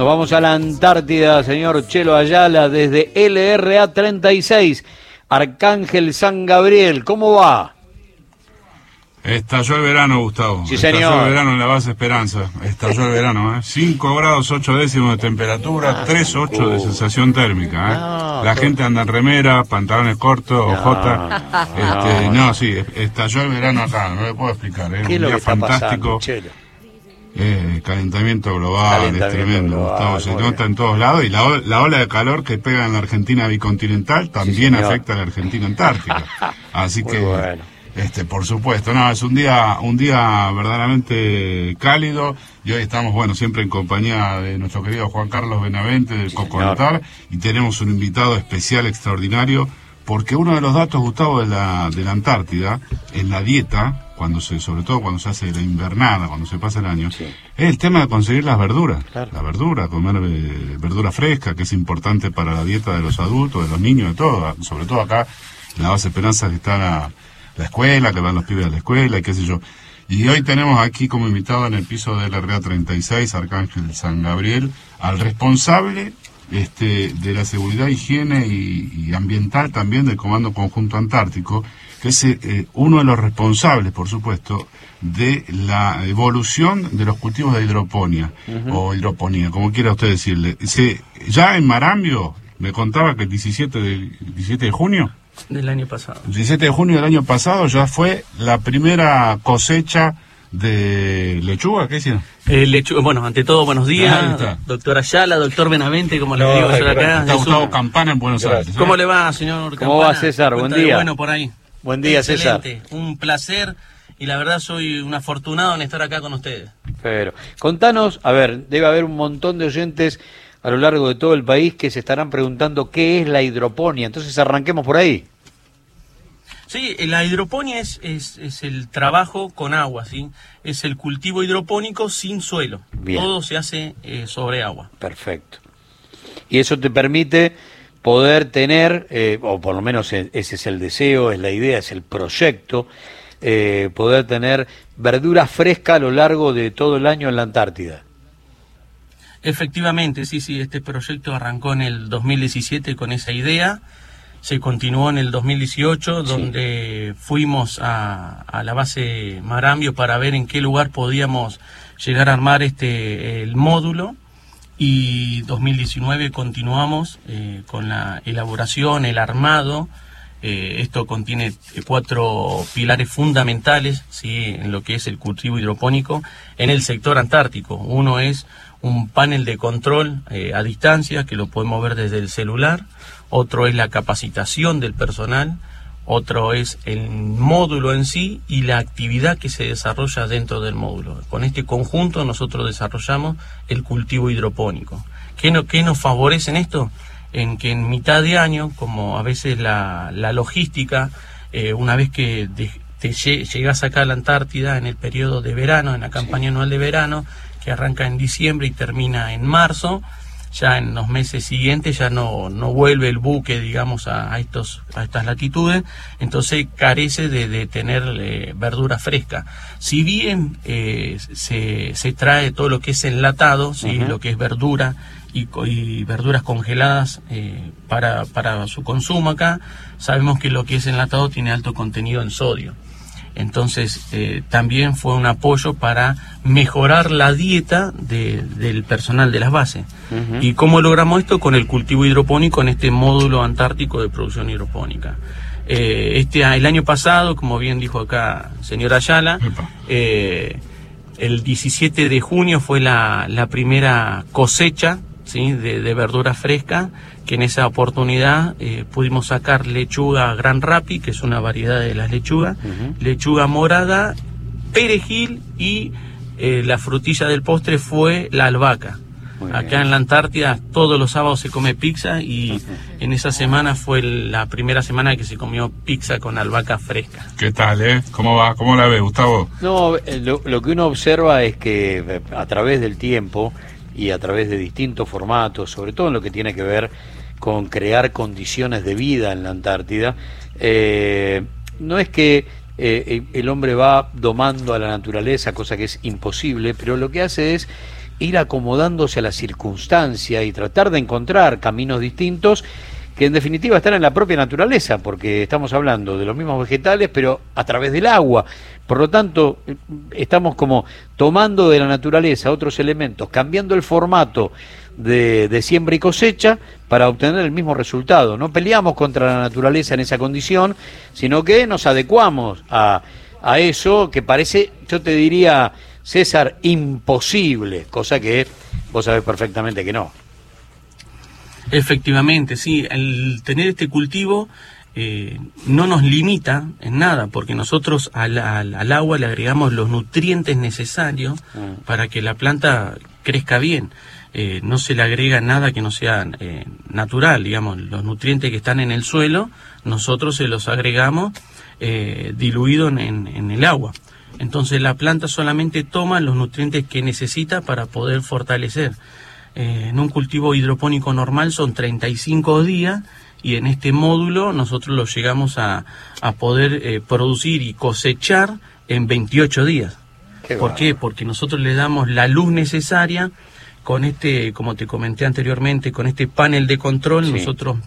Nos vamos a la Antártida, señor Chelo Ayala, desde LRA 36, Arcángel San Gabriel. ¿Cómo va? Estalló el verano, Gustavo. Sí, Estalló señor. el verano en la base Esperanza. Estalló el verano, ¿eh? 5 grados 8 décimos de temperatura, 3, 8 de sensación térmica, ¿eh? No, la gente anda en remera, pantalones cortos, No, ojota. no, Este, no. sí, estalló el verano acá, no le puedo explicar, ¿eh? ¿Qué es Un día está pasando, Chelo? Eh, calentamiento global, Calentamiento es tremendo, global, Gustavo, se nota en todos lados y la, la ola de calor que pega en la Argentina bicontinental también afecta a la Argentina antártica. Así que, bueno. este, por supuesto, no, es un día, un día verdaderamente cálido y hoy estamos, bueno, siempre en compañía de nuestro querido Juan Carlos Benavente del Cocontar y tenemos un invitado especial extraordinario porque uno de los datos, Gustavo, de la, de la Antártida, en la dieta, cuando se, sobre todo cuando se hace la invernada, cuando se pasa el año, Sí. es el tema de conseguir las verduras. Claro. La verdura, comer eh, verdura fresca, que es importante para la dieta de los adultos, de los niños, de todo. Sobre todo acá, en la base Esperanza, que está la, la escuela, que van los pibes a la escuela y qué sé yo. Y hoy tenemos aquí como invitado en el piso del RA 36, Arcángel San Gabriel, al responsable este, de la seguridad, higiene y, y ambiental también del Comando Conjunto Antártico, que es eh, uno de los responsables, por supuesto, de la evolución de los cultivos de hidroponía o hidroponía, como quiera usted decirle. Se, ya en Marambio, me contaba que el 17 de, 17 de junio, del año pasado. el 17 de junio del año pasado ya fue la primera cosecha de lechuga, ¿qué hicieron? Eh, bueno, ante todo, buenos días, doctor Ayala, doctor Benavente, como le digo yo acá. Está Es Gustavo Campana en Buenos. Aires. ¿eh? ¿Cómo le va, señor ¿Cómo va, Campana? César? Buen día. Bueno, por ahí. Buen día, César. Excelente, Un placer y la verdad soy un afortunado en estar acá con ustedes. Pero, contanos, a ver, debe haber un montón de oyentes a lo largo de todo el país que se estarán preguntando qué es la hidroponía. Entonces arranquemos por ahí. Sí, la hidroponía es, es, es el trabajo con agua, ¿sí? Es el cultivo hidropónico sin suelo. Bien. Todo se hace eh, sobre agua. Perfecto. Y eso te permite poder tener, eh, o por lo menos e- ese es el deseo, es la idea, es el proyecto, eh, poder tener verdura fresca a lo largo de todo el año en la Antártida. Efectivamente, sí, sí, este proyecto arrancó en el 2017 con esa idea, se continuó en el 2018, Sí. donde fuimos a, a la base Marambio para ver en qué lugar podíamos llegar a armar este el módulo y 2019 continuamos eh, con la elaboración, el armado. Eh, esto contiene eh, cuatro pilares fundamentales ¿sí? en lo que es el cultivo hidropónico en el sector antártico. Uno es un panel de control eh, a distancia que lo podemos ver desde el celular. Otro es la capacitación del personal. Otro es el módulo en sí y la actividad que se desarrolla dentro del módulo. Con este conjunto nosotros desarrollamos el cultivo hidropónico. ¿Qué, no, qué nos favorece en esto? En que en mitad de año, como a veces la, la logística, eh, una vez que de- te lle- llegas acá a la Antártida en el periodo de verano, en la campaña anual de verano, que arranca en diciembre y termina en marzo, ya en los meses siguientes ya no, no vuelve el buque, digamos, a, a estos, a estas latitudes, entonces carece de, de tener eh, verdura fresca. Si bien eh, se, se trae todo lo que es enlatado, ¿sí? Lo que es verdura y verduras congeladas eh, para, para su consumo acá, sabemos que lo que es enlatado tiene alto contenido en sodio. Entonces, eh, también fue un apoyo para mejorar la dieta de- del personal de las bases. ¿Y cómo logramos esto? Con el cultivo hidropónico en este módulo antártico de producción hidropónica. Eh, este, el año pasado, como bien dijo acá señor Ayala, eh, el 17 de junio fue la, la primera cosecha ¿sí? de, de verdura fresca, que en esa oportunidad eh, pudimos sacar lechuga Gran Rapi, que es una variedad de las lechugas, lechuga morada, perejil y eh, la frutilla del postre fue la albahaca. Muy Acá bien. en la Antártida todos los sábados se come pizza y en esa semana fue la primera semana que se comió pizza con albahaca fresca. ¿Qué tal, eh? ¿Cómo va? ¿Cómo la ve, Gustavo? No, eh, lo, lo que uno observa es que a través del tiempo y a través de distintos formatos, sobre todo en lo que tiene que ver con crear condiciones de vida en la Antártida, eh, no es que eh, el hombre va domando a la naturaleza, cosa que es imposible, pero lo que hace es ir acomodándose a la circunstancia y tratar de encontrar caminos distintos que en definitiva están en la propia naturaleza, porque estamos hablando de los mismos vegetales, pero a través del agua. Por lo tanto, estamos como tomando de la naturaleza otros elementos, cambiando el formato de, siembra y cosecha para obtener el mismo resultado. No peleamos contra la naturaleza en esa condición, sino que nos adecuamos a, a eso que parece, yo te diría, César, imposible, cosa que vos sabés perfectamente que no. Efectivamente, sí, el tener este cultivo eh, no nos limita en nada, porque nosotros al, al, agua le agregamos los nutrientes necesarios mm. para que la planta crezca bien. Eh, no se le agrega nada que no sea eh, natural, digamos, los nutrientes que están en el suelo, nosotros se los agregamos diluidos en, en el agua. Entonces la planta solamente toma los nutrientes que necesita para poder fortalecer. Eh, en un cultivo hidropónico normal son 35 días y en este módulo nosotros lo llegamos a, poder eh, producir y cosechar en 28 días. ¿Por qué? Porque nosotros le damos la luz necesaria con este, como te comenté anteriormente, con este panel de control, nosotros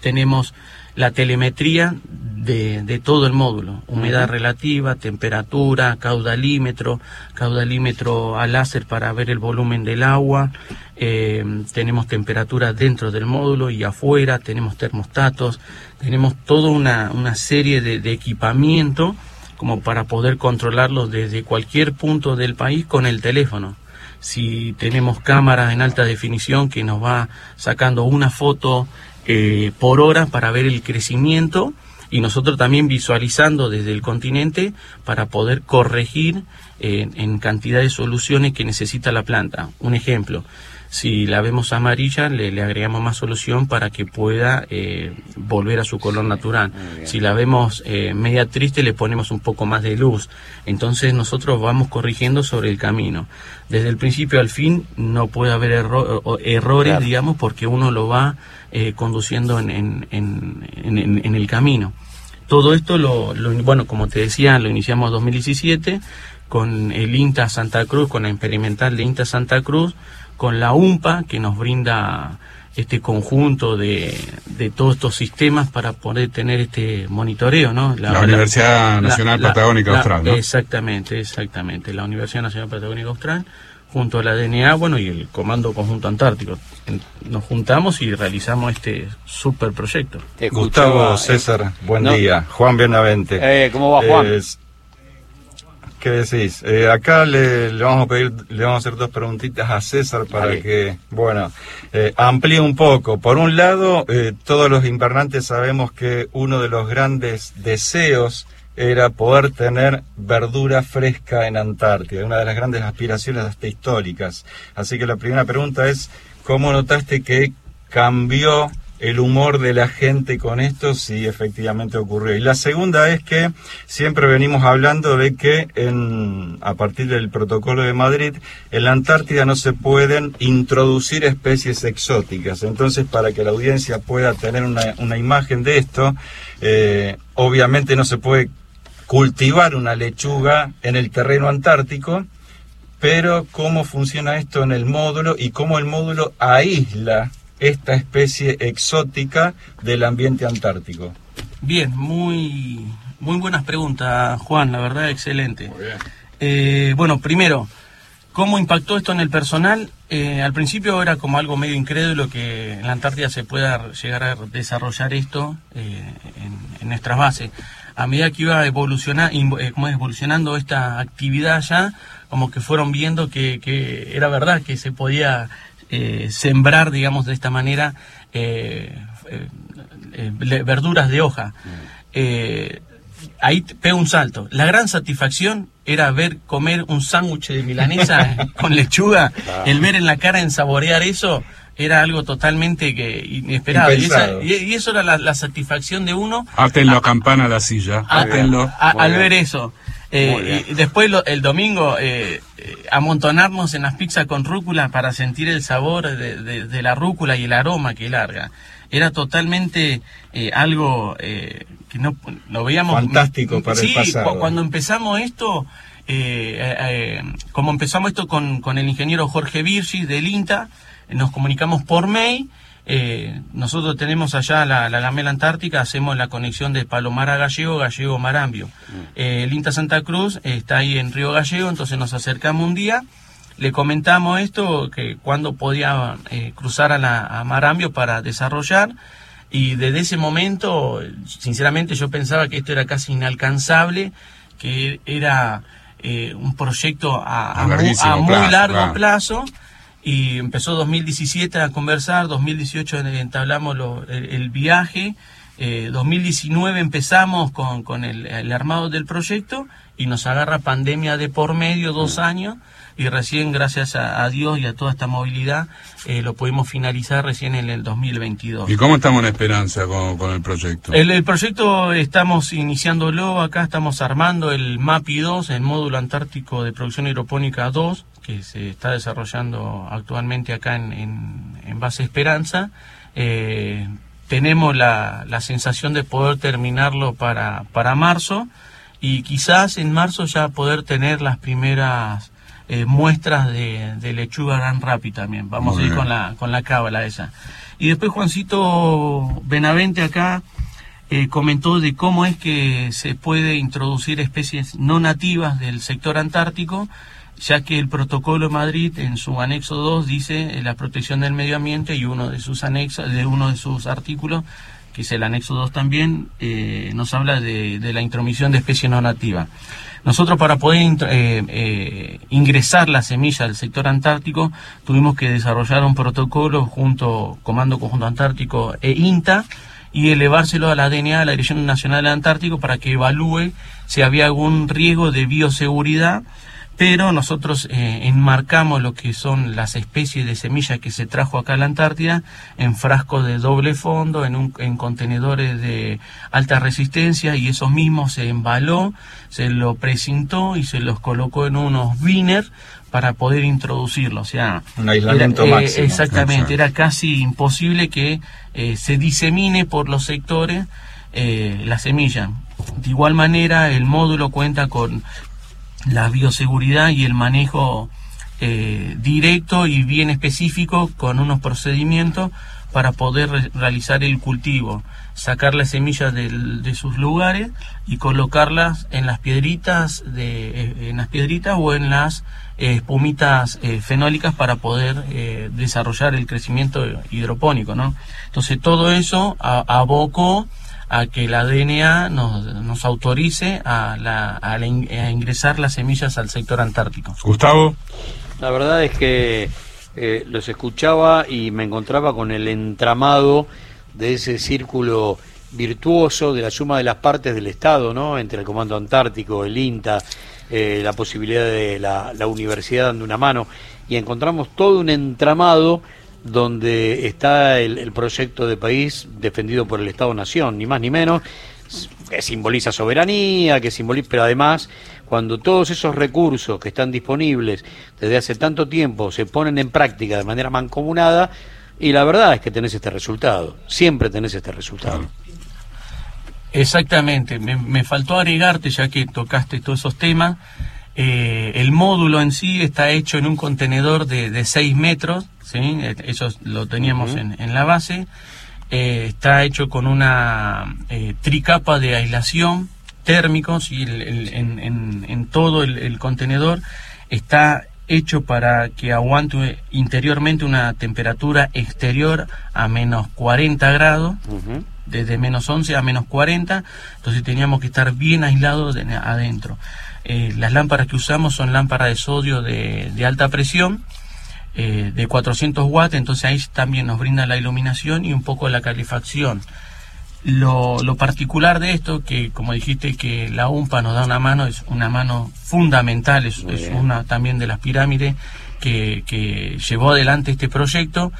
tenemos la telemetría de, todo el módulo, humedad relativa, temperatura, caudalímetro, caudalímetro a láser para ver el volumen del agua, eh, tenemos temperatura dentro del módulo y afuera, tenemos termostatos, tenemos toda una, una serie de, de equipamiento como para poder controlarlo desde cualquier punto del país con el teléfono. Si tenemos cámaras en alta definición que nos va sacando una foto eh, por hora para ver el crecimiento y nosotros también visualizando desde el continente para poder corregir eh, en cantidad de soluciones que necesita la planta. Un ejemplo, si la vemos amarilla, le, agregamos más solución para que pueda eh, volver a su color natural. Si la vemos eh, media triste, le ponemos un poco más de luz. Entonces nosotros vamos corrigiendo sobre el camino. Desde el principio al fin no puede haber errores, digamos, porque uno lo va eh, conduciendo en, en, en, en, el camino. Todo esto, lo, lo, bueno, como te decía, lo iniciamos en 2017 con el INTA Santa Cruz, con la experimental de INTA Santa Cruz, con la UMPA, que nos brinda este conjunto de, de todos estos sistemas para poder tener este monitoreo, ¿no? La, Universidad Nacional Patagónica Austral, ¿no? Exactamente, exactamente. La Universidad Nacional Patagónica Austral, junto a la DNA, bueno, y el Comando Conjunto Antártico. Nos juntamos y realizamos este super proyecto. Gustavo César, buen día. Juan Benavente. Eh, ¿Cómo va Juan? ¿Qué decís? Eh, acá le, vamos a pedir, le vamos a hacer dos preguntitas a César para que, bueno, eh, amplíe un poco. Por un lado, eh, todos los invernantes sabemos que uno de los grandes deseos era poder tener verdura fresca en Antártida, una de las grandes aspiraciones hasta históricas. Así que la primera pregunta es, ¿cómo notaste que cambió el humor de la gente con esto si efectivamente ocurrió. Y la segunda es que siempre venimos hablando de que a partir del protocolo de Madrid, en la Antártida no se pueden introducir especies exóticas. Entonces, para que la audiencia pueda tener una, una imagen de esto, eh, obviamente no se puede cultivar una lechuga en el terreno antártico, pero cómo funciona esto en el módulo y cómo el módulo aísla esta especie exótica del ambiente antártico? Bien, muy, muy buenas preguntas, Juan, la verdad, excelente. Eh, bueno, primero, ¿cómo impactó esto en el personal? Eh, al principio era como algo medio incrédulo que en la Antártida se pueda llegar a desarrollar esto eh, en, nuestras bases. A medida que iba evolucionar, como evolucionando esta actividad ya, como que fueron viendo que, que era verdad que se podía eh, sembrar, digamos, de esta manera eh, eh, verduras de hoja. ahí pega un salto. La gran satisfacción era ver comer un sándwich de milanesa con lechuga, el ver en la cara en saborear eso era algo totalmente que inesperado. Y, eso era la, satisfacción de uno. Átenlo campana a la silla. Átenlo. al ver eso. Eh, y después el domingo eh, eh, amontonarnos en las pizzas con rúcula para sentir el sabor de, la rúcula y el aroma que larga. Era totalmente algo que no, lo veíamos... Fantástico para el pasado. cuando empezamos esto como empezamos esto con, con el ingeniero Jorge Virgi del INTA, nos comunicamos por mail eh, nosotros tenemos allá la, la, Gamela Antártica, hacemos la conexión de Palomar a Gallego, Gallego Marambio. Mm. Eh, el INTA Santa Cruz está ahí en Río Gallego, entonces nos acercamos un día, le comentamos esto, que cuando podía eh, cruzar a, la, a Marambio para desarrollar, y desde ese momento, sinceramente yo pensaba que esto era casi inalcanzable, que era eh, un proyecto a, muy, largo plazo y empezó 2017 a conversar, 2018 entablamos el, viaje, 2019 eh, empezamos con, con el, armado del proyecto y nos agarra pandemia de por medio, dos mm. años, y recién gracias a, Dios y a toda esta movilidad eh, lo pudimos finalizar recién en el 2022. ¿Y cómo estamos en esperanza con, el proyecto? El, el, proyecto estamos iniciándolo, acá estamos armando el MAPI 2, el módulo antártico de producción hidropónica 2, que se está desarrollando actualmente acá en, en, Base Esperanza. Eh, tenemos la, la, sensación de poder terminarlo para, para marzo y quizás en marzo ya poder tener las primeras eh, muestras de, de, lechuga gran rápida también. Vamos a ir con la, con la cábala esa. Y después Juancito Benavente acá eh, comentó de cómo es que se puede introducir especies no nativas del sector antártico ya que el protocolo de Madrid en su anexo 2 dice eh, la protección del medio ambiente y uno de sus anexos, uno de sus artículos, que es el anexo 2 también, eh, nos habla de, la intromisión de especies no nativas. Nosotros para poder eh, ingresar la semilla al sector antártico tuvimos que desarrollar un protocolo junto Comando Conjunto Antártico e INTA y elevárselo a la DNA, a la Dirección Nacional del Antártico, para que evalúe si había algún riesgo de bioseguridad pero nosotros eh, enmarcamos lo que son las especies de semillas que se trajo acá a la Antártida en frascos de doble fondo, en, un, en contenedores de alta resistencia y esos mismos se embaló, se lo precintó y se los colocó en unos binner para poder introducirlo. O sea, un aislamiento eh, máximo. Exactamente, era casi imposible que eh, se disemine por los sectores la semilla. De igual manera, el módulo cuenta con la bioseguridad y el manejo eh, directo y bien específico con unos procedimientos para poder realizar el cultivo, sacar las semillas de sus lugares y colocarlas en las piedritas de, eh, en las piedritas o en las eh, espumitas fenólicas para poder desarrollar el crecimiento hidropónico, ¿no? Entonces todo eso abocó a que la DNA nos, nos autorice a, la, a, ingresar las semillas al sector antártico. Gustavo. La verdad es que eh, los escuchaba y me encontraba con el entramado de ese círculo virtuoso de la suma de las partes del Estado, ¿no? Entre el Comando Antártico, el INTA, eh, la posibilidad de la, la universidad dando una mano, y encontramos todo un entramado donde está el, proyecto de país defendido por el Estado-Nación, ni más ni menos, que simboliza soberanía, que simboliza, pero además, cuando todos esos recursos que están disponibles desde hace tanto tiempo se ponen en práctica de manera mancomunada, y la verdad es que tenés este resultado, siempre tenés este resultado. Exactamente, me, faltó agregarte, ya que tocaste todos esos temas, eh, el módulo en sí está hecho en un contenedor de, de 6 metros, ¿sí? Eh, eso lo teníamos en, la base. Eh, está hecho con una eh, tricapa de aislación térmicos y en, todo el, contenedor está hecho para que aguante interiormente una temperatura exterior a menos 40 grados, desde menos 11 a menos 40, entonces teníamos que estar bien aislados adentro. Las lámparas que usamos son lámparas de sodio de, de alta presión, eh, de 400 watts, entonces ahí también nos brinda la iluminación y un poco la calefacción. Lo, particular de esto, que como dijiste que la UMPA nos da una mano, es una mano fundamental, es, una también de las pirámides que, que llevó adelante este proyecto,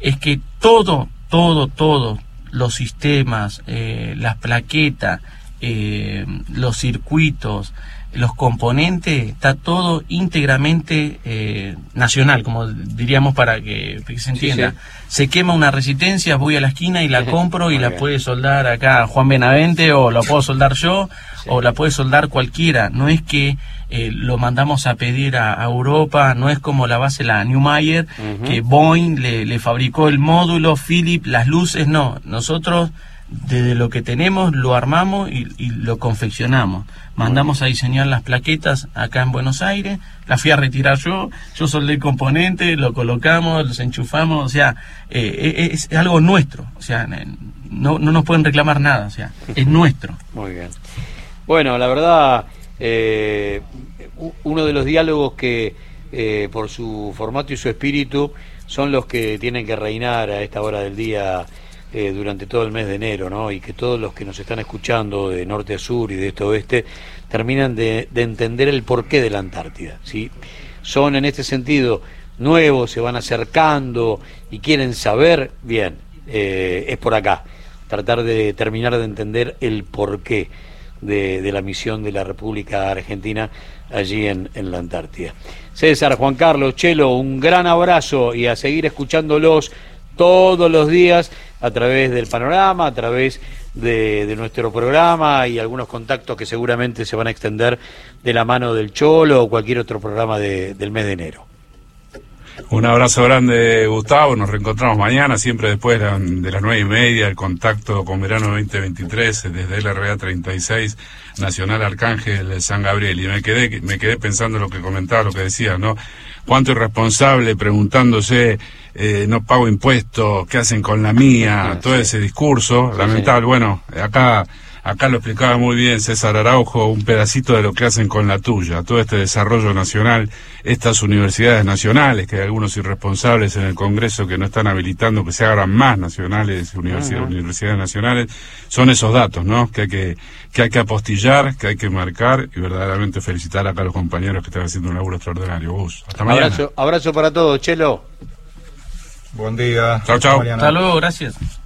es que todo, todo, todo, los sistemas, eh, las plaquetas, eh, los circuitos, los componentes, está todo íntegramente eh, nacional, como diríamos para que, se entienda. Se quema una resistencia, voy a la esquina y la compro y la puede soldar acá Juan Benavente o la puedo soldar yo o la puede soldar cualquiera. No es que eh, lo mandamos a pedir a, Europa, no es como la base la Newmeyer, que Boeing le, le fabricó el módulo, Philip, las luces, no. Nosotros desde lo que tenemos lo armamos y, lo confeccionamos. Mandamos a diseñar las plaquetas acá en Buenos Aires, las fui a retirar yo, yo soldé el componente, lo colocamos, los enchufamos, o sea, eh, eh, es, algo nuestro, o sea, no, no nos pueden reclamar nada, o sea, es nuestro. Muy bien. Bueno, la verdad, eh, uno de los diálogos que por su formato y su espíritu son los que tienen que reinar a esta hora del día eh, durante todo el mes de enero, ¿no? Y que todos los que nos están escuchando de norte a sur y de este a oeste terminan de, entender el porqué de la Antártida, ¿sí? Son en este sentido nuevos, se van acercando y quieren saber, bien, eh, es por acá. Tratar de terminar de entender el porqué de, la misión de la República Argentina allí en, en la Antártida. César, Juan Carlos, Chelo, un gran abrazo y a seguir escuchándolos todos los días a través del panorama, a través de, nuestro programa y algunos contactos que seguramente se van a extender de la mano del Cholo o cualquier otro programa del mes de enero. Un abrazo grande, Gustavo. Nos reencontramos mañana, siempre después de las nueve y media, el contacto con verano 2023 desde el RA 36, Nacional Arcángel San Gabriel. Y me quedé, me quedé pensando lo que comentaba, lo que decía, ¿no? Cuánto irresponsable preguntándose eh, no pago impuestos, qué hacen con la mía, todo ese discurso lamentable. Bueno, acá acá lo explicaba muy bien César Araujo, un pedacito de lo que hacen con la tuya, todo este desarrollo nacional, estas universidades nacionales, que hay algunos irresponsables en el Congreso que no están habilitando que se hagan más nacionales, universidades, universidades nacionales, son esos datos, ¿no? Que hay que, que hay que apostillar, que hay que marcar y verdaderamente felicitar acá a los compañeros que están haciendo un laburo extraordinario. hasta mañana. Abrazo, abrazo para todos, Chelo. Buen día. Chao, chao. Hasta luego, gracias.